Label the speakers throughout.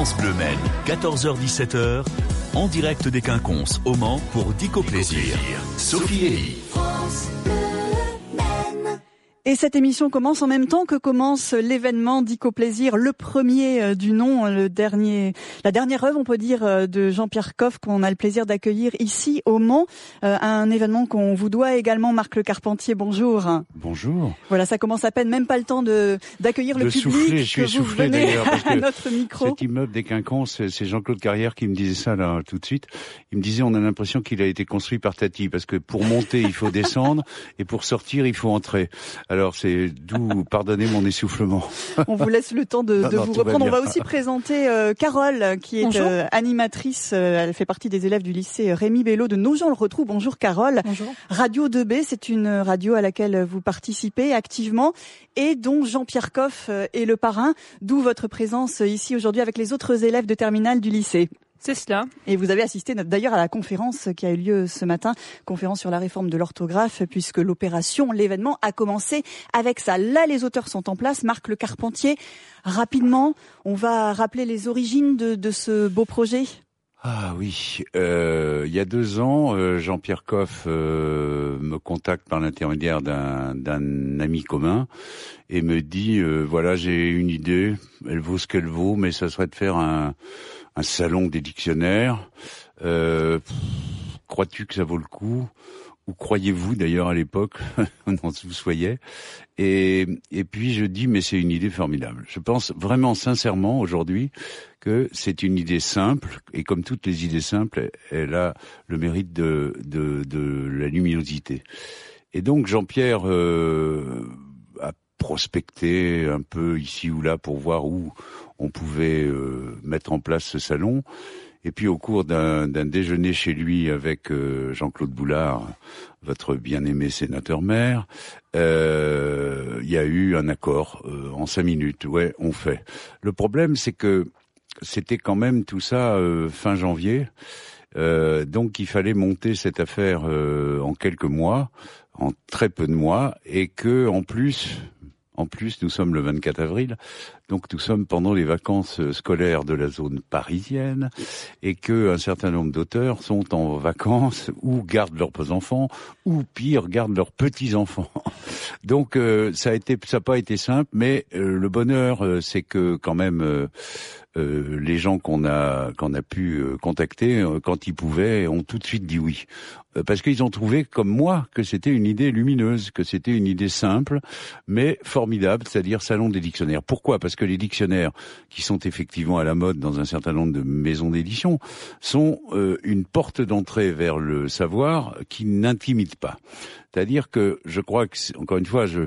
Speaker 1: France Bleu Maine, 14h-17h, en direct des Quinconces au Mans pour Dico Plaisir. Sophie Elie.
Speaker 2: Et cette émission commence en même temps que commence l'événement d'Ico Plaisir, le premier euh, du nom, le dernier, la dernière œuvre, on peut dire, euh, de Jean-Pierre Coff qu'on a le plaisir d'accueillir ici au Mans. Euh, un événement qu'on vous doit également, Marc Le Carpentier. Bonjour.
Speaker 3: Bonjour.
Speaker 2: Voilà, ça commence à peine, même pas le temps de d'accueillir le public.
Speaker 3: Souffler, je suis
Speaker 2: que venez
Speaker 3: d'ailleurs parce que
Speaker 2: notre micro.
Speaker 3: cet immeuble des Quinconces, c'est Jean-Claude Carrière qui me disait ça là tout de suite. Il me disait on a l'impression qu'il a été construit par Tati parce que pour monter il faut descendre et pour sortir il faut entrer. Alors c'est d'où pardonnez mon essoufflement.
Speaker 2: On vous laisse le temps de,
Speaker 3: Non,
Speaker 2: de
Speaker 3: non,
Speaker 2: vous
Speaker 3: va
Speaker 2: reprendre. On va aussi présenter euh, Carole, qui est euh, animatrice. euh, elle fait partie des élèves du lycée Rémi Bello de Nogent-le-Retrou. Bonjour Carole.
Speaker 4: Bonjour.
Speaker 2: Radio 2B, c'est une radio à laquelle vous participez activement et dont Jean-Pierre Coff euh, est le parrain, d'où votre présence ici aujourd'hui avec les autres élèves de terminale du lycée.
Speaker 4: C'est cela.
Speaker 2: Et vous avez assisté d'ailleurs à la conférence qui a eu lieu ce matin, conférence sur la réforme de l'orthographe, puisque l'opération, l'événement a commencé avec ça. Là, les auteurs sont en place. Marc Le Carpentier, rapidement, on va rappeler les origines de, de ce beau projet?
Speaker 3: Ah oui, euh, il y a deux ans, euh, Jean-Pierre Coff euh, me contacte par l'intermédiaire d'un d'un ami commun et me dit euh, voilà j'ai une idée, elle vaut ce qu'elle vaut, mais ça serait de faire un, un salon des dictionnaires. Euh, Crois-tu que ça vaut le coup? Ou croyez-vous d'ailleurs à l'époque, on en vous soyez. Et, et puis je dis mais c'est une idée formidable. Je pense vraiment sincèrement aujourd'hui que c'est une idée simple et comme toutes les idées simples, elle a le mérite de, de, de la luminosité. Et donc Jean-Pierre euh, a prospecté un peu ici ou là pour voir où on pouvait euh, mettre en place ce salon. Et puis au cours d'un déjeuner chez lui avec euh, Jean-Claude Boulard, votre bien-aimé sénateur-maire, euh, il y a eu un accord en cinq minutes. Ouais, on fait. Le problème, c'est que c'était quand même tout ça fin janvier. Donc il fallait monter cette affaire en quelques mois, en très peu de mois, et que en plus, en plus, nous sommes le 24 avril, donc nous sommes pendant les vacances euh, scolaires de la zone parisienne, et que un certain nombre d'auteurs sont en vacances ou gardent leurs enfants, ou pire, gardent leurs petits enfants. Donc euh, ça a été, ça n'a pas été simple, mais euh, le bonheur, c'est que quand même. Euh, les gens qu'on a qu'on a pu euh, contacter euh, quand ils pouvaient ont tout de suite dit oui. Parce qu'ils ont trouvé comme moi que c'était une idée lumineuse que c'était une idée simple mais formidable c'est-à-dire salon des dictionnaires. Pourquoi? Parce que les dictionnaires qui sont effectivement à la mode dans un certain nombre de maisons d'édition sont euh, une porte d'entrée vers le savoir qui n'intimide pas. C'est-à-dire que je crois que, encore une fois, je,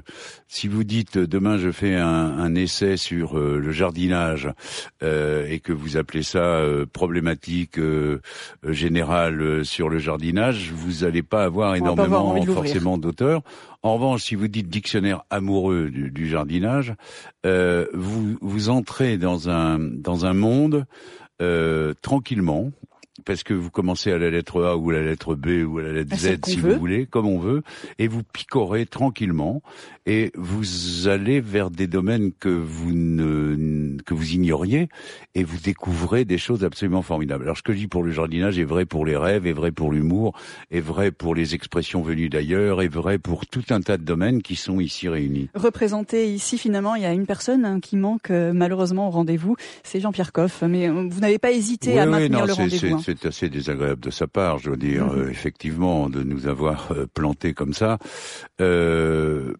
Speaker 3: si vous dites demain je fais un, un essai sur euh, le jardinage euh, et que vous appelez ça euh, problématique euh, euh, générale euh, sur le jardinage, vous n'allez pas avoir
Speaker 2: va pas avoir
Speaker 3: énormément forcément d'auteurs. En revanche, si vous dites dictionnaire amoureux du, du jardinage, euh, vous vous entrez dans un dans un monde euh, tranquillement parce que vous commencez à la lettre A ou à la lettre B ou à la lettre Z si
Speaker 2: veut.
Speaker 3: vous voulez, comme on veut, et vous picorez tranquillement et vous allez vers des domaines que vous ne que vous ignoriez et vous découvrez des choses absolument formidables. Alors ce que je dis pour le jardinage est vrai pour les rêves, est vrai pour l'humour, est vrai pour les expressions venues d'ailleurs, est vrai pour tout un tas de domaines qui sont ici réunis.
Speaker 2: Représenté ici, finalement, il y a une personne hein, qui manque euh, malheureusement au rendez-vous, c'est Jean-Pierre Coff. Mais euh, vous n'avez pas hésité à
Speaker 3: oui,
Speaker 2: maintenir
Speaker 3: non,
Speaker 2: le rendez-vous.
Speaker 3: C'est- assez désagréable de sa part, je veux dire,
Speaker 2: Mhm.
Speaker 3: euh, effectivement, de nous avoir euh, plantés comme ça. Euh,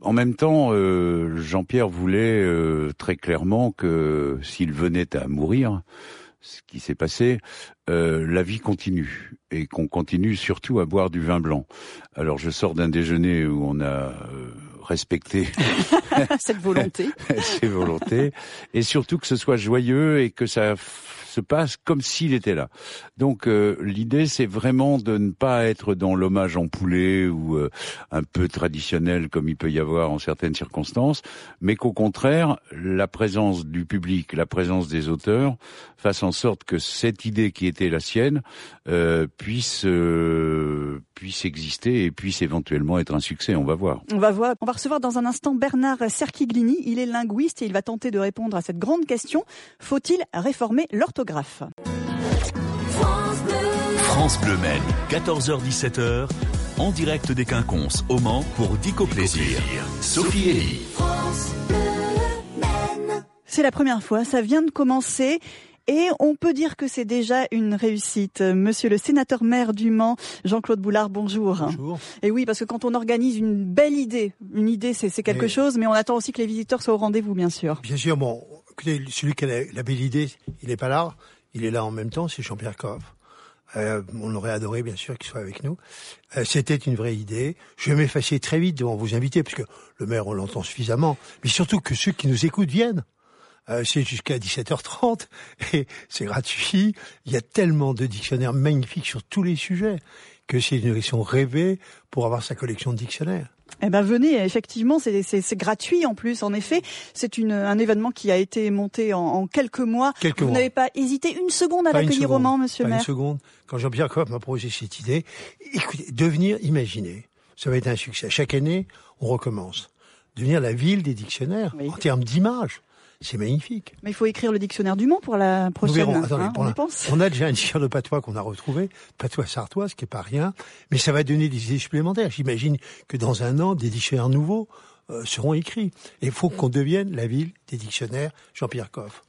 Speaker 3: en même temps, euh, Jean-Pierre voulait euh, très clairement que s'il venait à mourir, ce qui s'est passé, euh, la vie continue et qu'on continue surtout à boire du vin blanc. Alors je sors d'un déjeuner où on a euh, respecté
Speaker 2: Cette volonté.
Speaker 3: ses volontés, et surtout que ce soit joyeux et que ça se passe comme s'il était là. Donc euh, l'idée, c'est vraiment de ne pas être dans l'hommage en poulet ou euh, un peu traditionnel comme il peut y avoir en certaines circonstances, mais qu'au contraire, la présence du public, la présence des auteurs, fasse en sorte que cette idée qui était la sienne euh, puisse puisse exister et puisse éventuellement être un succès. On va voir.
Speaker 2: On va voir, on va recevoir dans un instant Bernard Serquiglini. Il est linguiste et il va tenter de répondre à cette grande question. Faut-il réformer l'orthographe?
Speaker 1: France Bleu Maine, 14h-17h, en direct des Quinconces, au Mans, pour Dico Plaisir. Sophie Elie.
Speaker 2: C'est la première fois, ça vient de commencer. Et on peut dire que c'est déjà une réussite. Monsieur le sénateur maire du Mans, Jean-Claude Boulard, bonjour.
Speaker 4: Bonjour.
Speaker 2: Et oui, parce que quand on organise une belle idée, une idée c'est quelque chose, mais on attend aussi que les visiteurs soient au rendez-vous, bien sûr.
Speaker 4: Bien sûr, bon, écoutez, celui qui a la, belle idée, il n'est pas là, il est là en même temps, c'est Jean-Pierre Coff. Euh, on aurait adoré, bien sûr, qu'il soit avec nous. Euh, C'était une vraie idée. Je vais m'effacer très vite devant vos invités, parce que le maire, on l'entend suffisamment. Mais surtout que ceux qui nous écoutent viennent. Euh, c'est jusqu'à 17h30 et c'est gratuit. Il y a tellement de dictionnaires magnifiques sur tous les sujets que c'est une élection rêvée pour avoir sa collection de dictionnaires.
Speaker 2: Eh ben venez, effectivement, c'est gratuit en plus. En effet, c'est un événement qui a été monté en, quelques mois.
Speaker 4: Quelques
Speaker 2: Vous n'avez pas hésité une seconde à l'accueillir au Mans, Monsieur
Speaker 4: pas
Speaker 2: maire.
Speaker 4: Une seconde. Quand Jean-Pierre Coff m'a proposé cette idée, écoutez, devenir, imaginez, ça va être un succès. Chaque année, on recommence. Devenir la ville des dictionnaires en termes d'image. C'est magnifique.
Speaker 2: Mais il faut écrire le dictionnaire du Mans pour la prochaine. Hein, on, pense.
Speaker 4: on a déjà un dictionnaire de patois qu'on a retrouvé, patois sartoise, qui est pas rien, mais ça va donner des idées supplémentaires. J'imagine que dans un an, des dictionnaires nouveaux euh, seront écrits. Et il faut qu'on devienne la ville des dictionnaires Jean-Pierre Coff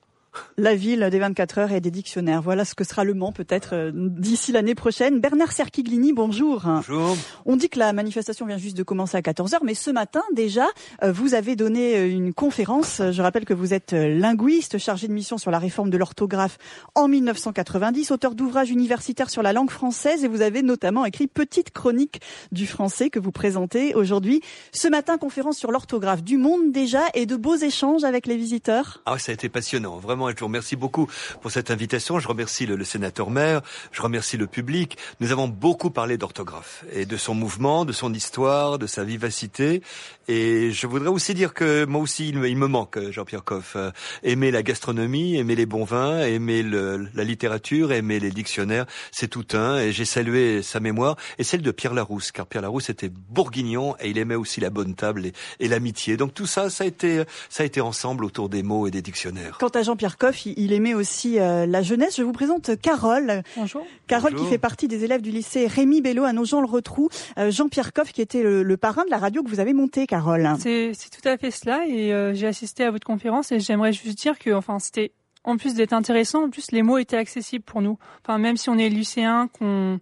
Speaker 2: la ville des 24 heures et des dictionnaires. Voilà ce que sera le Mans peut-être euh, d'ici l'année prochaine. Bernard Serquiglini, bonjour.
Speaker 5: Bonjour.
Speaker 2: On dit que la manifestation vient juste de commencer à 14h, mais ce matin déjà, euh, vous avez donné euh, une conférence. Je rappelle que vous êtes linguiste, chargé de mission sur la réforme de l'orthographe en 1990, auteur d'ouvrages universitaires sur la langue française et vous avez notamment écrit Petite chronique du français que vous présentez aujourd'hui. Ce matin, conférence sur l'orthographe du monde déjà et de beaux échanges avec les visiteurs.
Speaker 5: Ah, ça a été passionnant, vraiment je vous remercie beaucoup pour cette invitation. Je remercie le, sénateur maire, je remercie le public. Nous avons beaucoup parlé d'orthographe et de son mouvement, de son histoire, de sa vivacité. Et je voudrais aussi dire que moi aussi, il me, manque, Jean-Pierre Coff. Euh, aimer la gastronomie, aimer les bons vins, aimer la littérature, aimer les dictionnaires, c'est tout un. Et j'ai salué sa mémoire et celle de Pierre Larousse, car Pierre Larousse était bourguignon et il aimait aussi la bonne table et, et l'amitié. Donc tout ça, ça a été, ça a été ensemble autour des mots et des dictionnaires.
Speaker 2: Quant à Jean-Pierre il aimait aussi euh, la jeunesse. Je vous présente Carole.
Speaker 6: Bonjour.
Speaker 2: Carole qui fait partie des élèves du lycée Rémi Bello à Nogent-le-Rotrou. Euh, Jean-Pierre Coff qui était le, parrain de la radio que vous avez montée, Carole.
Speaker 6: C'est tout à fait cela et euh, j'ai assisté à votre conférence et j'aimerais juste dire que enfin c'était en plus d'être intéressant, en plus les mots étaient accessibles pour nous. Enfin même si on est lycéen, qu'on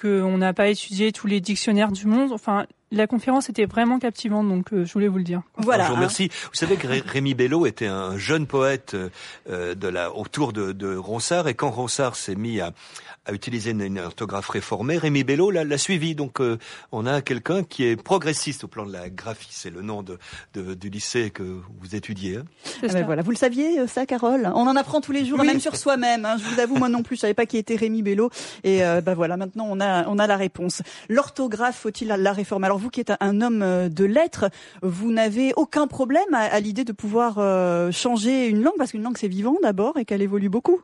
Speaker 6: qu'on n'a pas étudié tous les dictionnaires du monde, enfin la conférence était vraiment captivante, donc euh, je voulais vous le dire.
Speaker 5: Voilà. Je vous remercie. Vous savez que Rémi Bello était un jeune poète euh, de la, autour de, de Ronsard, et quand Ronsard s'est mis à, à utiliser une, orthographe réformée, Rémi Bello l'a suivi. Donc euh, on a quelqu'un qui est progressiste au plan de la graphie. C'est le nom de, de, du lycée que vous étudiez. Hein.
Speaker 2: Ah ben voilà, vous le saviez ça, Carole? On en apprend tous les jours, même sur soi-même. Hein. Je vous avoue, moi non plus, je savais pas qui était Rémi Bello. Et ben voilà, maintenant on a on a la réponse. L'orthographe, faut-il la réformer? Alors vous qui êtes un homme euh, de lettres, vous n'avez aucun problème à, l'idée de pouvoir euh, changer une langue, parce qu'une langue c'est vivant d'abord et qu'elle évolue beaucoup.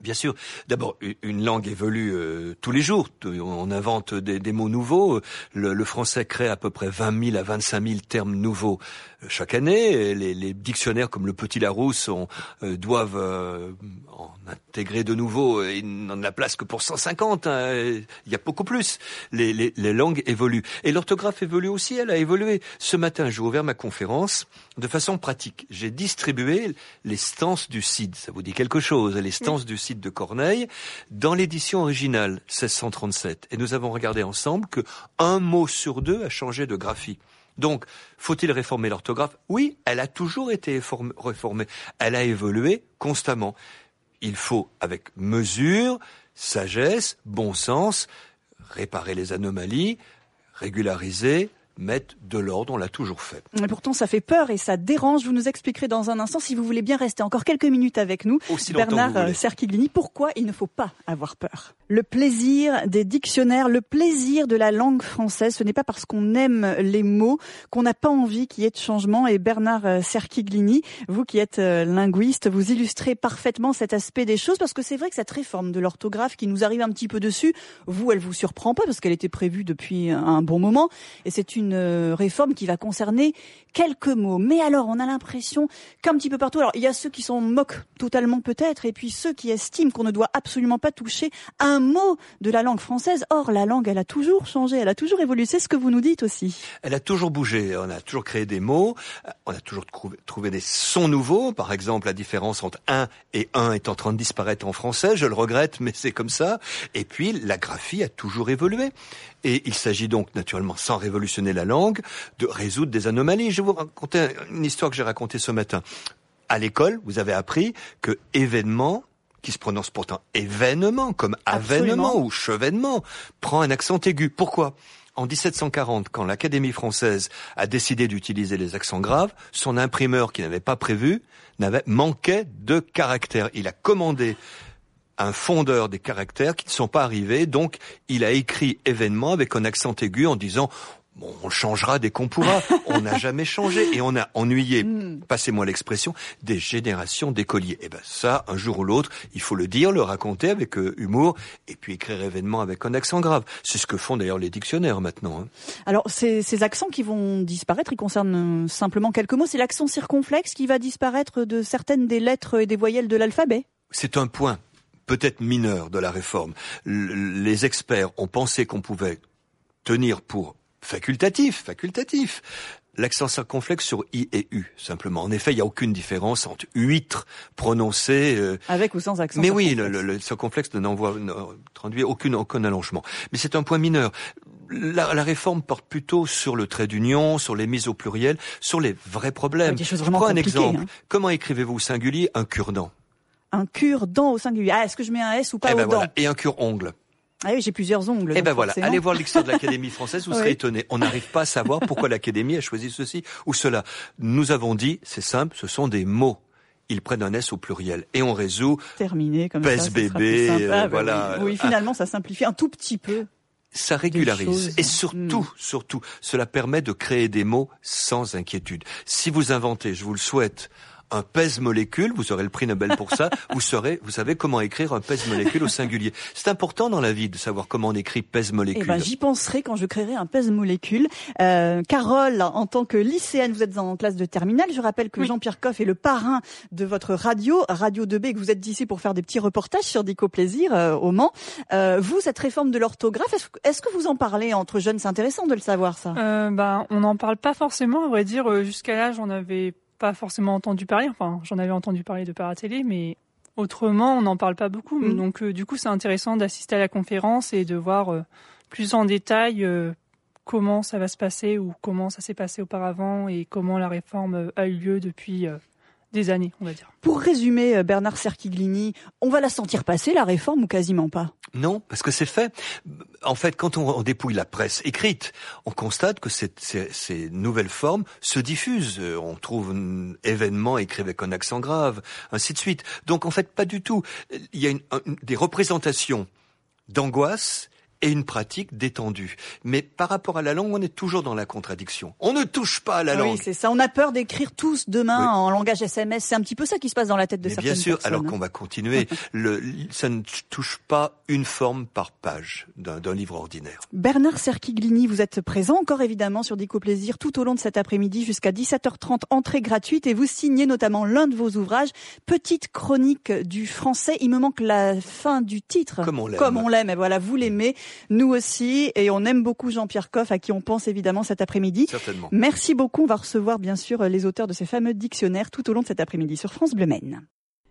Speaker 5: Bien sûr. D'abord, une langue évolue euh, tous les jours. On invente des, mots nouveaux. Le, français crée à peu près 20 000 à 25 000 termes nouveaux chaque année. Les, dictionnaires comme le Petit Larousse on, euh, doivent en intégrer de nouveaux. Il n'en a place que pour 150. Hein. Il y a beaucoup plus. Les, les langues évoluent. Et l'orthographe évolue aussi. Elle a évolué. Ce matin, j'ai ouvert ma conférence de façon pratique. J'ai distribué les stances du CID. Ça vous dit quelque chose Les stances du CID de Corneille dans l'édition originale 1637. Et nous avons regardé ensemble que un mot sur deux a changé de graphie. Donc, faut-il réformer l'orthographe? Oui, elle a toujours été réformée. Elle a évolué constamment. Il faut, avec mesure, sagesse, bon sens, réparer les anomalies, régulariser, mettre de l'ordre, on l'a toujours fait.
Speaker 2: Mais pourtant, ça fait peur et ça dérange. Vous nous expliquerez dans un instant, si vous voulez bien rester encore quelques minutes avec nous, Bernard Serquiglini, pourquoi il ne faut pas avoir peur? Le plaisir des dictionnaires, le plaisir de la langue française, ce n'est pas parce qu'on aime les mots qu'on n'a pas envie qu'il y ait de changement. Et Bernard Serquiglini, vous qui êtes euh, linguiste, vous illustrez parfaitement cet aspect des choses parce que c'est vrai que cette réforme de l'orthographe qui nous arrive un petit peu dessus, vous, elle vous surprend pas parce qu'elle était prévue depuis un bon moment et c'est une une euh, réforme qui va concerner quelques mots. Mais alors, on a l'impression qu'un petit peu partout, alors il y a ceux qui s'en moquent totalement peut-être, et puis ceux qui estiment qu'on ne doit absolument pas toucher un mot de la langue française. Or, la langue, elle a toujours changé, elle a toujours évolué. C'est ce que vous nous dites aussi.
Speaker 5: Elle a toujours bougé. On a toujours créé des mots. On a toujours trouvé des sons nouveaux. Par exemple, la différence entre un et un est en train de disparaître en français. Je le regrette, mais c'est comme ça. Et puis, la graphie a toujours évolué. Et il s'agit donc, naturellement, sans révolutionner la langue, de résoudre des anomalies. Je vais vous raconter une histoire que j'ai racontée ce matin. À l'école, vous avez appris que événement qui se prononce pourtant événement, comme avènement ou chevènement, prend un accent aigu. Pourquoi? En 1740, quand l'Académie française a décidé d'utiliser les accents graves, son imprimeur qui n'avait pas prévu n'avait manquait de caractères. Il a commandé un fondeur des caractères qui ne sont pas arrivés, donc il a écrit événement avec un accent aigu en disant Bon, on changera dès qu'on pourra. on n'a jamais changé et on a ennuyé, hmm. passez-moi l'expression, des générations d'écoliers. Et eh ben ça, un jour ou l'autre, il faut le dire, le raconter avec euh, humour et puis écrire événement avec un accent grave. C'est ce que font d'ailleurs les dictionnaires maintenant. Hein.
Speaker 2: Alors ces, ces accents qui vont disparaître, ils concernent euh, simplement quelques mots. C'est l'accent circonflexe qui va disparaître de certaines des lettres et des voyelles de l'alphabet?
Speaker 5: C'est un point peut-être mineur de la réforme. les experts ont pensé qu'on pouvait tenir pour facultatif, facultatif. L'accent circonflexe sur i et u, simplement. En effet, il n'y a aucune différence entre huître prononcé...
Speaker 2: Euh, Avec ou sans accent
Speaker 5: Mais oui, le, le, le circonflexe n'envoie, ne traduit aucune, aucun allongement. Mais c'est un point mineur. La, la, réforme porte plutôt sur le trait d'union, sur les mises au pluriel, sur les vrais problèmes.
Speaker 2: Je prends un exemple. Hein.
Speaker 5: Comment écrivez-vous au singulier un cure-dent?
Speaker 2: Un cure-dent au singulier. Ah, est-ce que je mets un S ou pas eh ben
Speaker 5: voilà. Et un cure-ongle
Speaker 2: ah oui, j'ai plusieurs ongles.
Speaker 5: Eh ben voilà, allez voir l'histoire de l'Académie française, vous serez étonné. On n'arrive pas à savoir pourquoi l'Académie a choisi ceci ou cela. Nous avons dit, c'est simple, ce sont des mots. Ils prennent un S au pluriel et on résout.
Speaker 2: Terminé comme
Speaker 5: ça. bébé, euh, ah, bah voilà.
Speaker 2: Oui, finalement, ça simplifie un tout petit peu
Speaker 5: ça régularise et surtout, hmm. surtout, cela permet de créer des mots sans inquiétude. Si vous inventez, je vous le souhaite, un pèse-molécule, vous aurez le prix Nobel pour ça, vous saurez, vous savez comment écrire un pèse-molécule au singulier. C'est important dans la vie de savoir comment on écrit pèse-molécule.
Speaker 2: Eh ben, j'y penserai quand je créerai un pèse-molécule. Euh, Carole, en tant que lycéenne, vous êtes en classe de terminale. Je rappelle que Jean-Pierre Coff est le parrain de votre radio, Radio 2B, et que vous êtes ici pour faire des petits reportages sur Dico Plaisir euh, au Mans. Euh, vous, cette réforme de l'orthographe, est-ce, que vous en parlez entre jeunes? C'est intéressant de le savoir, ça.
Speaker 6: Euh, ben, on n'en parle pas forcément, à vrai dire. Euh, jusqu'à là, j'en avais pas forcément entendu parler. Enfin, j'en avais entendu parler de Paratélé, mais autrement, on n'en parle pas beaucoup. Mm. Donc, euh, du coup, c'est intéressant d'assister à la conférence et de voir euh, plus en détail euh, comment ça va se passer ou comment ça s'est passé auparavant et comment la réforme a eu lieu depuis des années, on va dire.
Speaker 2: Pour résumer, euh, Bernard Serquiglini, on va la sentir passer, la réforme, ou quasiment pas?
Speaker 5: Non, parce que c'est fait. En fait, quand on, dépouille la presse écrite, on constate que ces, ces, nouvelles formes se diffusent. Euh, on trouve un événement écrit avec un accent grave, ainsi de suite. Donc, en fait, pas du tout. Il y a une, des représentations d'angoisse et une pratique détendue. Mais par rapport à la langue, on est toujours dans la contradiction. On ne touche pas à la langue.
Speaker 2: Oui, c'est ça. On a peur d'écrire tous demain en langage SMS. C'est un petit peu ça qui se passe dans la tête de
Speaker 5: Mais
Speaker 2: certaines
Speaker 5: Bien sûr,
Speaker 2: alors
Speaker 5: qu'on va continuer. le, ça ne touche pas une forme par page d'un livre ordinaire.
Speaker 2: Bernard Serquiglini, vous êtes présent encore évidemment sur Dico Plaisir tout au long de cet après-midi jusqu'à 17h30, entrée gratuite et vous signez notamment l'un de vos ouvrages, Petite chronique du français. Il me manque la fin du titre.
Speaker 5: Comme on l'aime.
Speaker 2: Comme on l'aime. Et voilà, vous l'aimez. Nous aussi, et on aime beaucoup Jean-Pierre Coff, à qui on pense évidemment cet après-midi.
Speaker 5: Certainement.
Speaker 2: Merci beaucoup. On va recevoir bien sûr les auteurs de ces fameux dictionnaires tout au long de cet après-midi sur France Bleu Maine.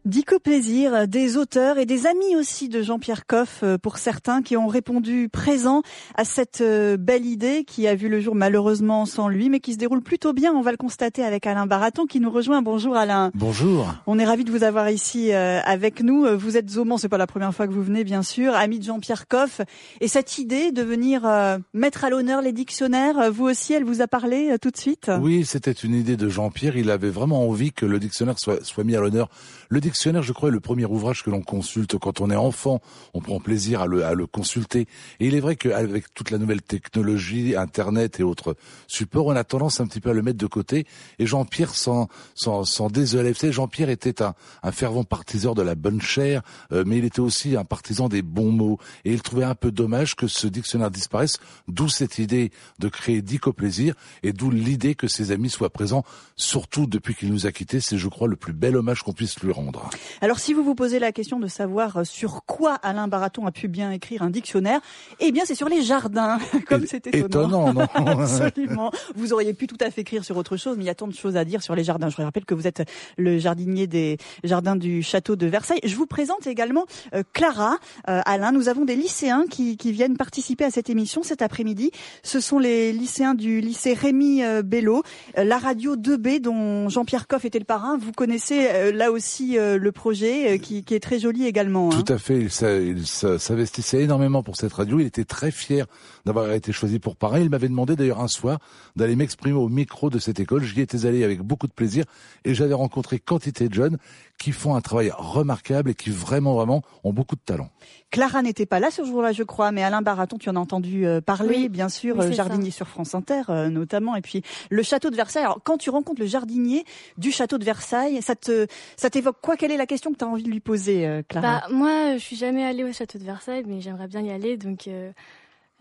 Speaker 2: Dico Plaisir, des auteurs et des amis aussi de Jean-Pierre Coff, euh, pour certains qui ont répondu présent à cette euh, belle idée qui a vu le jour malheureusement sans lui, mais qui se déroule plutôt bien. On va le constater avec Alain Baraton qui nous rejoint. Bonjour Alain.
Speaker 7: Bonjour.
Speaker 2: On est ravi de vous avoir ici euh, avec nous. Vous êtes au Mans, c'est pas la première fois que vous venez, bien sûr, ami de Jean-Pierre Coff. Et cette idée de venir mettre à l'honneur les dictionnaires, vous aussi, elle vous a parlé tout de suite?
Speaker 7: Oui, c'était une idée de Jean-Pierre. Il avait vraiment envie que le dictionnaire soit, soit mis à l'honneur. Le dictionnaire, je crois, est le premier ouvrage que l'on consulte quand on est enfant. On prend plaisir à le, à le consulter. Et il est vrai qu'avec toute la nouvelle technologie, Internet et autres supports, on a tendance un petit peu à le mettre de côté. Et Jean-Pierre s'en, s'en, s'en désolait. Jean-Pierre était un, un fervent partisan de la bonne chair, euh, mais il était aussi un partisan des bons mots. Et il trouvait un peu dommage que ce dictionnaire disparaisse, d'où cette idée de créer Dico Plaisir, et d'où l'idée que ses amis soient présents, surtout depuis qu'il nous a quittés. C'est, je crois, le plus bel hommage qu'on puisse lui rendre.
Speaker 2: Alors, si vous vous posez la question de savoir euh, sur quoi Alain Baraton a pu bien écrire un dictionnaire, eh bien, c'est sur les jardins, comme c'était
Speaker 7: étonnant. non
Speaker 2: Absolument. Vous auriez pu tout à fait écrire sur autre chose, mais il y a tant de choses à dire sur les jardins. Je rappelle que vous êtes le jardinier des jardins du château de Versailles. Je vous présente également euh, Clara. Euh, Alain, nous avons des lycéens qui, qui, viennent participer à cette émission cet après-midi. Ce sont les lycéens du lycée Rémi Bello, la radio 2B dont Jean-Pierre Coff était le parrain. Vous connaissez là aussi le projet qui, qui, est très joli également.
Speaker 7: Hein. Tout à fait. Il s'investissait énormément pour cette radio. Il était très fier d'avoir été choisi pour parrain. Il m'avait demandé d'ailleurs un soir d'aller m'exprimer au micro de cette école. J'y étais allé avec beaucoup de plaisir et j'avais rencontré quantité de jeunes qui font un travail remarquable et qui vraiment, vraiment ont beaucoup de talent.
Speaker 2: Clara n'était pas là ce jour-là, je crois, mais Alain Baraton, tu en as entendu euh, parler, bien sûr, euh, jardinier sur France Inter euh, notamment, et puis le château de Versailles. Alors, quand tu rencontres le jardinier du château de Versailles, ça te, ça t'évoque quoi Quelle est la question que tu as envie de lui poser, Clara
Speaker 8: bah, Moi, je suis jamais allée au château de Versailles, mais j'aimerais bien y aller, donc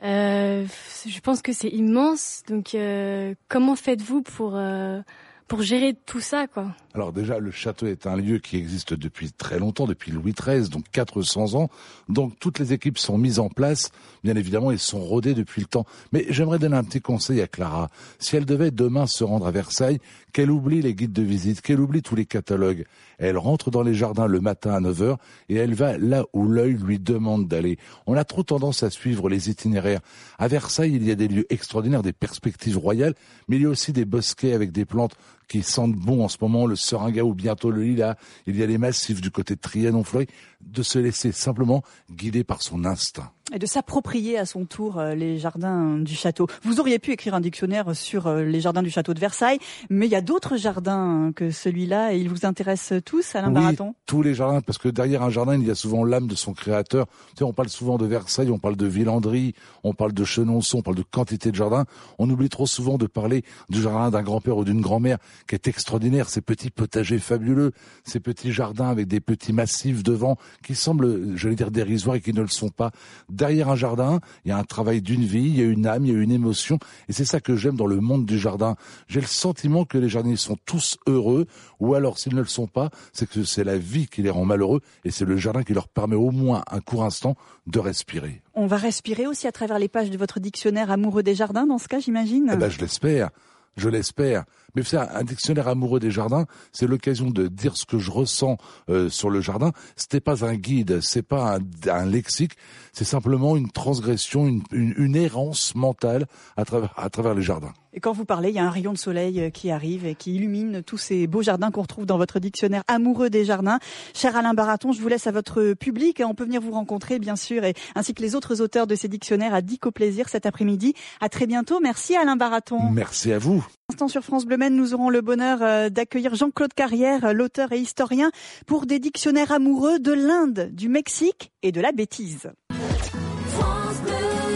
Speaker 8: euh, je pense que c'est immense. Donc, euh, comment faites-vous pour euh, pour gérer tout ça, quoi?
Speaker 7: Alors déjà, le château est un lieu qui existe depuis très longtemps, depuis Louis XIII, donc 400 ans. Donc toutes les équipes sont mises en place. Bien évidemment, elles sont rodées depuis le temps. Mais j'aimerais donner un petit conseil à Clara. Si elle devait demain se rendre à Versailles, qu'elle oublie les guides de visite, qu'elle oublie tous les catalogues. Elle rentre dans les jardins le matin à 9 heures et elle va là où l'œil lui demande d'aller. On a trop tendance à suivre les itinéraires. À Versailles, il y a des lieux extraordinaires, des perspectives royales, mais il y a aussi des bosquets avec des plantes qui sentent bon en ce moment, le seringa ou bientôt le lilas. Il y a les massifs du côté de Trianon-Fleury. De se laisser simplement guider par son instinct
Speaker 2: et de s'approprier à son tour euh, les jardins du château. Vous auriez pu écrire un dictionnaire sur euh, les jardins du château de Versailles, mais il y a d'autres jardins que celui-là et ils vous intéressent tous, Alain
Speaker 7: oui,
Speaker 2: Baraton?
Speaker 7: tous les jardins, parce que derrière un jardin, il y a souvent l'âme de son créateur. Tu sais, on parle souvent de Versailles, on parle de Villandry, on parle de Chenonceau, on parle de quantité de jardins. On oublie trop souvent de parler du jardin d'un grand-père ou d'une grand-mère qui est extraordinaire, ces petits potagers fabuleux, ces petits jardins avec des petits massifs devant qui semblent, j'allais dire, dérisoires et qui ne le sont pas derrière un jardin, il y a un travail d'une vie, il y a une âme, il y a une émotion. Et c'est ça que j'aime dans le monde du jardin. J'ai le sentiment que les jardiniers sont tous heureux, ou alors s'ils ne le sont pas, c'est que c'est la vie qui les rend malheureux, et c'est le jardin qui leur permet au moins un court instant de respirer.
Speaker 2: On va respirer aussi à travers les pages de votre dictionnaire amoureux des jardins, dans ce cas, j'imagine
Speaker 7: eh ben, Je l'espère. Je l'espère. Mais faire un dictionnaire amoureux des jardins, c'est l'occasion de dire ce que je ressens euh, sur le jardin. C'était pas un guide, c'est pas un, un lexique, c'est simplement une transgression, une, une, une, errance mentale à travers, à travers les jardins.
Speaker 2: Et quand vous parlez, il y a un rayon de soleil euh, qui arrive et qui illumine tous ces beaux jardins qu'on retrouve dans votre dictionnaire amoureux des jardins. Cher Alain Baraton, je vous laisse à votre public. On peut venir vous rencontrer, bien sûr, et ainsi que les autres auteurs de ces dictionnaires à Dico Plaisir cet après-midi. À très bientôt. Merci Alain Baraton.
Speaker 7: Merci à vous.
Speaker 2: Instant sur France Bleu nous aurons le bonheur euh, d'accueillir Jean-Claude Carrière, l'auteur et historien, pour des dictionnaires amoureux de l'Inde, du Mexique et de la bêtise.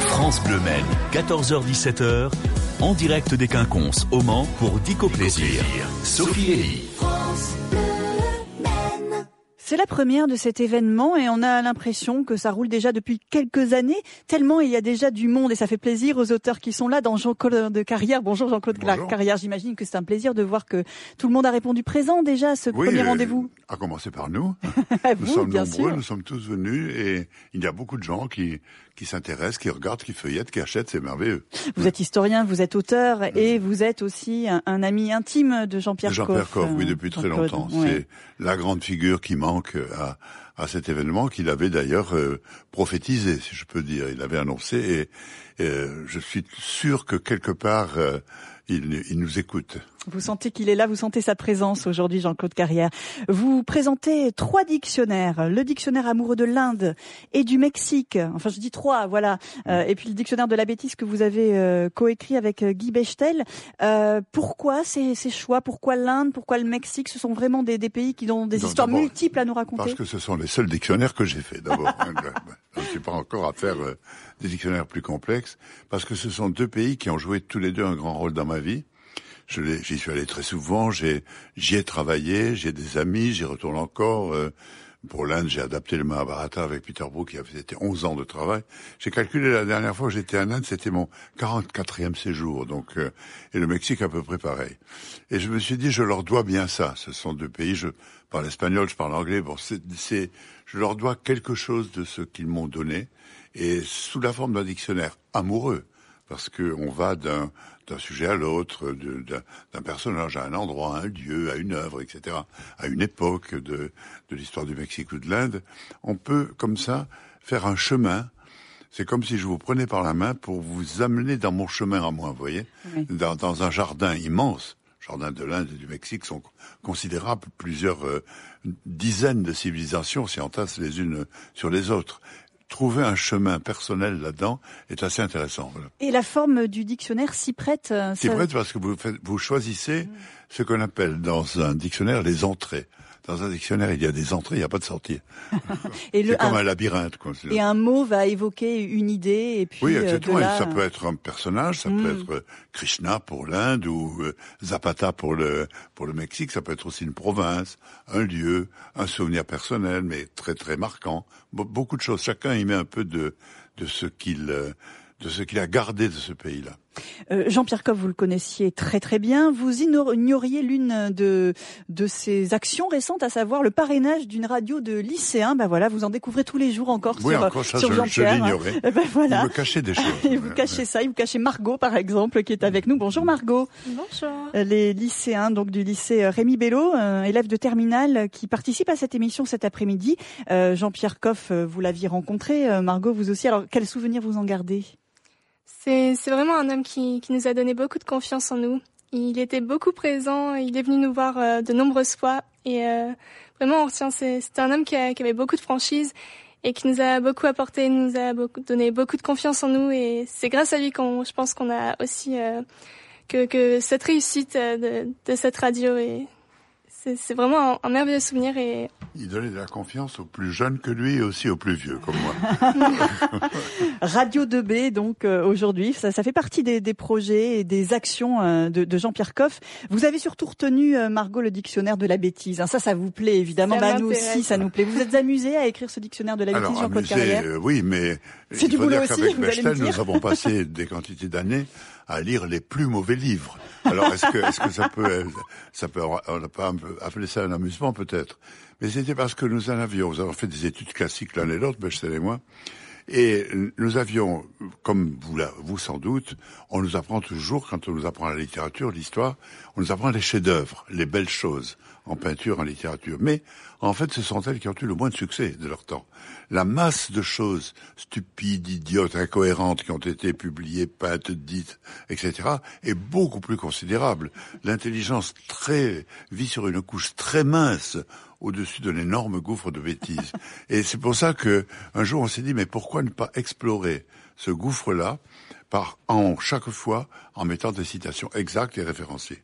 Speaker 1: France Bleu 14h-17h, en direct des Quinconces au Mans pour Dico Plaisir. Sophie Elie.
Speaker 2: C'est la première de cet événement et on a l'impression que ça roule déjà depuis quelques années, tellement il y a déjà du monde et ça fait plaisir aux auteurs qui sont là dans Jean-Claude Carrière. Bonjour Jean-Claude Carrière, j'imagine que c'est un plaisir de voir que tout le monde a répondu présent déjà à ce premier euh, rendez-vous.
Speaker 9: À commencer par nous. nous sommes nombreux, nous sommes tous venus et il y a beaucoup de gens qui qui s'intéressent, qui regardent, qui feuillettent, qui achètent, c'est merveilleux.
Speaker 2: Vous êtes historien, vous êtes auteur et vous êtes aussi un, ami intime de Jean-Pierre
Speaker 9: Coff. Jean-Pierre Coff, oui, depuis très longtemps. C'est la grande figure qui manque à, à cet événement qu'il avait d'ailleurs euh, prophétisé, si je peux dire. Il avait annoncé et, je suis sûr que quelque part il, il nous écoute.
Speaker 2: Vous sentez qu'il est là, vous sentez sa présence aujourd'hui, Jean-Claude Carrière. Vous présentez trois dictionnaires, le dictionnaire amoureux de l'Inde et du Mexique. Enfin, je dis trois, voilà. Euh, et puis le dictionnaire de la bêtise que vous avez euh, coécrit avec euh, Guy Bechtel. pourquoi ces, ces, choix? Pourquoi l'Inde? Pourquoi le Mexique? Ce sont vraiment des, des pays qui ont des histoires multiples à nous raconter.
Speaker 9: Parce que ce sont les seuls dictionnaires que j'ai faits, d'abord. je ne suis pas encore à faire des dictionnaires plus complexes, parce que ce sont deux pays qui ont joué tous les deux un grand rôle dans ma vie J'y suis allé très souvent, j'y ai, travaillé, j'ai des amis, j'y retourne encore. Euh, pour l'Inde, j'ai adapté le Mahabharata avec Peter Brook, qui a fait 11 ans de travail. J'ai calculé la dernière fois que j'étais en Inde, c'était mon 44e séjour, donc euh, et le Mexique à peu près pareil. Et je me suis dit, je leur dois bien ça. Ce sont deux pays, je parle espagnol, je parle anglais. Bon, c'est, je leur dois quelque chose de ce qu'ils m'ont donné, et sous la forme d'un dictionnaire amoureux, parce que on va d'un sujet à l'autre, d'un personnage à un endroit, à un lieu, à une œuvre, etc., à une époque de, de l'histoire du Mexique ou de l'Inde, on peut comme ça faire un chemin. C'est comme si je vous prenais par la main pour vous amener dans mon chemin à moi, vous voyez, dans, dans, un jardin immense. Jardin de l'Inde et du Mexique sont considérables, plusieurs euh, dizaines de civilisations s'y entassent les unes sur les autres trouver un chemin personnel là-dedans est assez intéressant.
Speaker 2: Et la forme du dictionnaire s'y prête
Speaker 9: euh, S'y prête parce que vous, faites, vous choisissez ce qu'on appelle dans un dictionnaire les entrées dans un dictionnaire, il y a des entrées, il n'y a pas de sortie. c'est comme un, labyrinthe. Quoi.
Speaker 2: Et un mot va évoquer une idée, et puis.
Speaker 9: Oui, euh, exactement. Ça peut être un personnage, ça peut hmm. être euh, Krishna pour l'Inde ou euh, Zapata pour le pour le Mexique. Ça peut être aussi une province, un lieu, un souvenir personnel, mais très très marquant. Beaucoup de choses. Chacun y met un peu de de ce qu'il de ce qu'il a gardé de ce pays-là.
Speaker 2: Euh, Jean-Pierre Coff, vous le connaissiez très très bien. Vous ignoriez l'une de de ses actions récentes, à savoir le parrainage d'une radio de lycéens. Ben voilà, vous en découvrez tous les jours encore
Speaker 9: oui,
Speaker 2: sur,
Speaker 9: encore ça, sur Jean-Pierre. Je l'ignorais.
Speaker 2: Ben voilà.
Speaker 9: Vous me cachez des choses.
Speaker 2: Et vous cachez ça. Il vous cachez Margot, par exemple, qui est avec nous. Bonjour Margot.
Speaker 10: Bonjour.
Speaker 2: Euh, les lycéens donc du lycée euh, Rémi Bello, élève de terminale, qui participe à cette émission cet après-midi. Jean-Pierre Coff, vous l'aviez rencontré. Margot, vous aussi. Alors, quels souvenirs vous en gardez?
Speaker 10: C'est, vraiment un homme qui, qui nous a donné beaucoup de confiance en nous. Il était beaucoup présent, il est venu nous voir euh, de nombreuses fois et euh, vraiment on retient, c'est, un homme qui, a, qui, avait beaucoup de franchise et qui nous a beaucoup apporté, nous a beaucoup, donné beaucoup de confiance en nous et c'est grâce à lui qu'on, je pense qu'on a aussi euh, que, que cette réussite de, de cette radio et c'est vraiment un, merveilleux souvenir et
Speaker 9: il donnait de la confiance aux plus jeunes que lui et aussi aux plus vieux comme moi.
Speaker 2: Radio 2B donc euh, aujourd'hui, ça, ça, fait partie des, des, projets et des actions euh, de, de Jean-Pierre Coff. Vous avez surtout retenu euh, Margot le dictionnaire de la bêtise. Hein. Ça, ça vous plaît évidemment. bah, nous aussi, ça nous plaît. Vous êtes amusé à écrire ce dictionnaire de la bêtise, Jean-Claude Carrière?
Speaker 9: Oui, mais
Speaker 2: c'est du boulot aussi. Vous
Speaker 9: Bechtel, nous avons passé des quantités d'années à lire les plus mauvais livres. Alors est-ce que, est-ce que ça peut, ça peut, on n'a pas appelé ça un amusement peut-être, mais c'était parce que nous en avions, nous avons fait des études classiques l'un et l'autre, Bechtel et moi, et nous avions, comme vous, vous sans doute, on nous apprend toujours, quand on nous apprend la littérature, l'histoire, on nous apprend les chefs-d'œuvre, les belles choses, en peinture, en littérature. Mais en fait, ce sont elles qui ont eu le moins de succès de leur temps. La masse de choses stupides, idiotes, incohérentes qui ont été publiées, peintes, dites, etc., est beaucoup plus considérable. L'intelligence très vit sur une couche très mince au-dessus d'un énorme gouffre de bêtises. Et c'est pour ça que un jour on s'est dit mais pourquoi ne pas explorer ce gouffre-là par en chaque fois en mettant des citations exactes et référencées.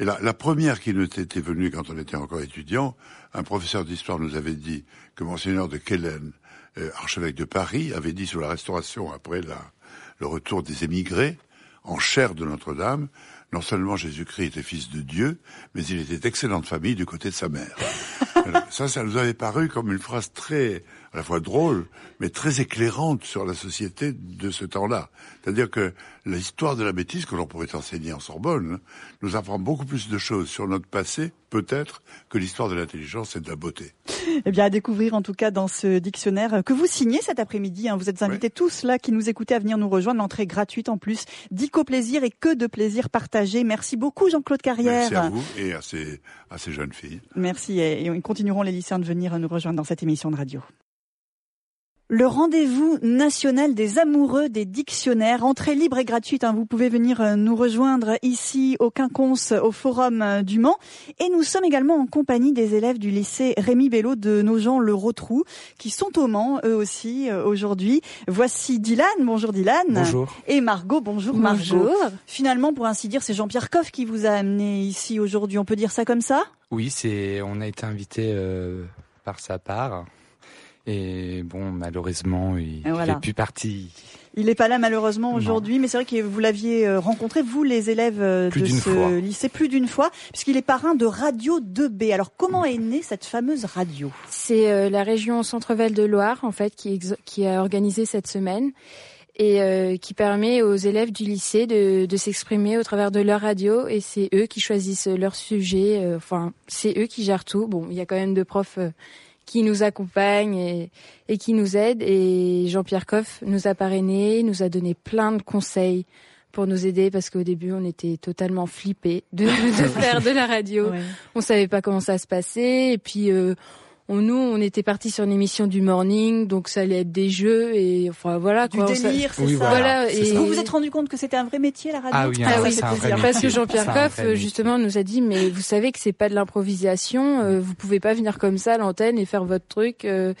Speaker 9: Et la, la première qui nous était venue quand on était encore étudiant, un professeur d'histoire nous avait dit que monseigneur de Kellen, euh, archevêque de Paris, avait dit sur la restauration après le retour des émigrés en chair de Notre-Dame, non seulement Jésus-Christ était fils de Dieu, mais il était excellent de famille du côté de sa mère. ça, ça nous avait paru comme une phrase très à la fois drôle, mais très éclairante sur la société de ce temps-là. C'est-à-dire que l'histoire de la bêtise que l'on pourrait enseigner en Sorbonne nous apprend beaucoup plus de choses sur notre passé, peut-être, que l'histoire de l'intelligence et de la beauté.
Speaker 2: Eh bien, à découvrir en tout cas dans ce dictionnaire que vous signez cet après-midi. Hein. Vous êtes invités tous là qui nous écoutez à venir nous rejoindre. L'entrée gratuite en plus. Dico plaisir et que de plaisir partagé. Merci beaucoup Jean-Claude Carrière.
Speaker 9: Merci à vous et à ces, à ces jeunes filles.
Speaker 2: Merci et, et continueront les lycéens de venir nous rejoindre dans cette émission de radio. Le rendez-vous national des amoureux des dictionnaires, entrée libre et gratuite. Hein. Vous pouvez venir euh, nous rejoindre ici au Quinconce, au Forum euh, du Mans. Et nous sommes également en compagnie des élèves du lycée Rémi Bello de Nogent-le Rotrou, qui sont au Mans, eux aussi, euh, aujourd'hui. Voici Dylan. Bonjour Dylan.
Speaker 11: Bonjour.
Speaker 2: Et Margot. Bonjour, Margot. Finalement, pour ainsi dire, c'est Jean-Pierre Coff qui vous a amené ici aujourd'hui. On peut dire ça comme ça?
Speaker 11: Oui, c'est. On a été invité euh, par sa part. Et bon, malheureusement, il ne voilà. fait plus partie.
Speaker 2: Il n'est pas là malheureusement aujourd'hui, mais c'est vrai que vous l'aviez euh, rencontré, vous les élèves
Speaker 11: plus
Speaker 2: de ce
Speaker 11: fois.
Speaker 2: lycée, plus d'une fois, puisqu'il est parrain de Radio 2B. Alors comment est née cette fameuse radio?
Speaker 12: C'est euh, la région Centre-Val de Loire, en fait, qui, qui, a organisé cette semaine et euh, qui permet aux élèves du lycée de, de s'exprimer au travers de leur radio et c'est eux qui choisissent leur sujet. euh, enfin, c'est eux qui gèrent tout. Bon, il y a quand même deux profs euh, qui nous accompagnent et, et qui nous aident. Et Jean-Pierre Coff nous a parrainés, nous a donné plein de conseils pour nous aider parce qu'au début on était totalement flippés de, de faire de la radio.
Speaker 2: Ouais.
Speaker 12: On savait pas comment ça se passait et puis euh, on, nous on était partis sur une émission du morning donc ça allait être des jeux et enfin voilà
Speaker 2: Du
Speaker 12: quoi.
Speaker 2: Délire, c'est
Speaker 11: Oui,
Speaker 2: ça.
Speaker 12: Voilà, et
Speaker 11: ça.
Speaker 2: Vous vous êtes rendu compte que c'était un vrai métier la radio
Speaker 11: Ah oui,
Speaker 12: Ah
Speaker 11: ça,
Speaker 12: oui,
Speaker 11: c'est un vrai
Speaker 2: plaisir.
Speaker 12: parce que. Jean-Pierre Coff, justement, nous a dit, mais vous savez que c'est pas de l'improvisation, euh, vous pouvez pas venir comme ça à l'antenne et faire votre truc. euh.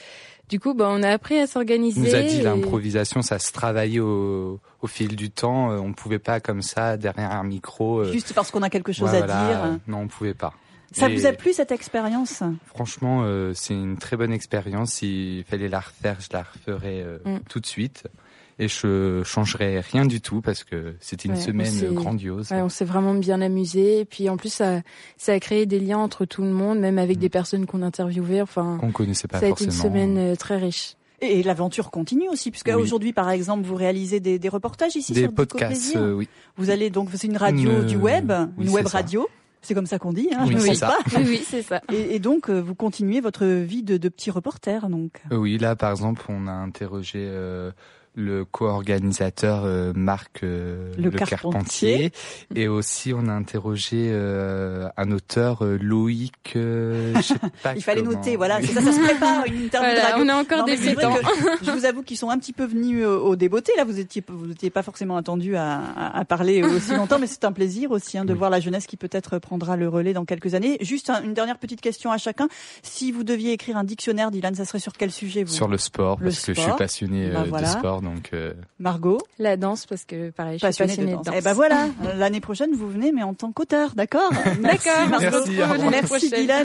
Speaker 12: Du coup, bah, on a appris à s'organiser.
Speaker 11: Nous a dit
Speaker 12: et-
Speaker 11: l'improvisation, ça se travaillait au, au fil du temps. Euh, On pouvait pas comme ça derrière un micro. euh,
Speaker 2: Juste parce qu'on a quelque chose
Speaker 11: ouais,
Speaker 2: à
Speaker 11: voilà,
Speaker 2: dire.
Speaker 11: Non, on pouvait pas.
Speaker 2: Ça
Speaker 11: Et
Speaker 2: vous a plu cette expérience?
Speaker 11: Franchement, euh, c'est une très bonne expérience. S'il fallait la refaire, je la referais euh,
Speaker 12: Mm.
Speaker 11: tout de suite. Et je changerais rien du tout parce que c'était une
Speaker 12: Ouais,
Speaker 11: semaine grandiose.
Speaker 12: Ouais, on s'est vraiment bien amusé. Et puis en plus, ça, ça a créé des liens entre tout le monde, même avec
Speaker 11: Mm.
Speaker 12: des personnes qu'on interviewait. Enfin,
Speaker 11: On connaissait pas
Speaker 12: ça a été
Speaker 11: forcément.
Speaker 12: une semaine euh, très riche.
Speaker 2: Et, l'aventure continue aussi, puisque
Speaker 11: Oui.
Speaker 2: aujourd'hui, par exemple, vous réalisez des, des reportages ici
Speaker 11: Des
Speaker 2: sur
Speaker 11: podcasts, euh, oui.
Speaker 2: Vous allez donc, c'est une radio
Speaker 11: Une,
Speaker 2: du web,
Speaker 11: oui,
Speaker 2: une web
Speaker 11: ça.
Speaker 2: radio. C'est comme ça qu'on dit, hein,
Speaker 11: Oui,
Speaker 2: je me
Speaker 11: ça.
Speaker 2: pas.
Speaker 12: oui, oui, c'est ça.
Speaker 2: Et, et donc, euh, vous continuez votre vie de, de petit reporter, donc?
Speaker 11: Euh, Oui, là, par exemple, on a interrogé euh, le co-organisateur euh, Marc euh,
Speaker 2: Le
Speaker 11: Le,
Speaker 2: Carpentier.
Speaker 11: Carpentier. et aussi on a interrogé euh, un auteur euh, Loïc. euh, je sais pas
Speaker 2: Il fallait
Speaker 11: comment.
Speaker 2: noter, voilà, ça, ça se prépare une interview
Speaker 12: Voilà, on est encore
Speaker 2: Non, vrai
Speaker 12: débutants.
Speaker 2: je vous avoue qu'ils sont un petit peu venus au, au débeauté. Là, vous étiez, vous n'étiez pas forcément attendu à, à, à parler aussi longtemps, mais c'est un plaisir aussi hein, de
Speaker 11: Oui.
Speaker 2: voir la jeunesse qui peut-être prendra le relais dans quelques années. Juste un- une dernière petite question à chacun. Si vous deviez écrire un dictionnaire, Dylan, ça serait sur quel sujet vous?
Speaker 11: Sur le sport,
Speaker 2: Le
Speaker 11: parce que je
Speaker 2: sport.
Speaker 11: suis passionné
Speaker 2: Bah,
Speaker 11: euh,
Speaker 2: voilà.
Speaker 11: de sport, donc euh,
Speaker 2: Margot,
Speaker 12: La danse, parce que pareil, je suis
Speaker 2: passionnée de
Speaker 12: de
Speaker 2: danse. Eh ben voilà, l'année prochaine vous venez, mais en tant qu'auteur, d'accord
Speaker 12: D'accord.
Speaker 2: Margot.
Speaker 11: Merci.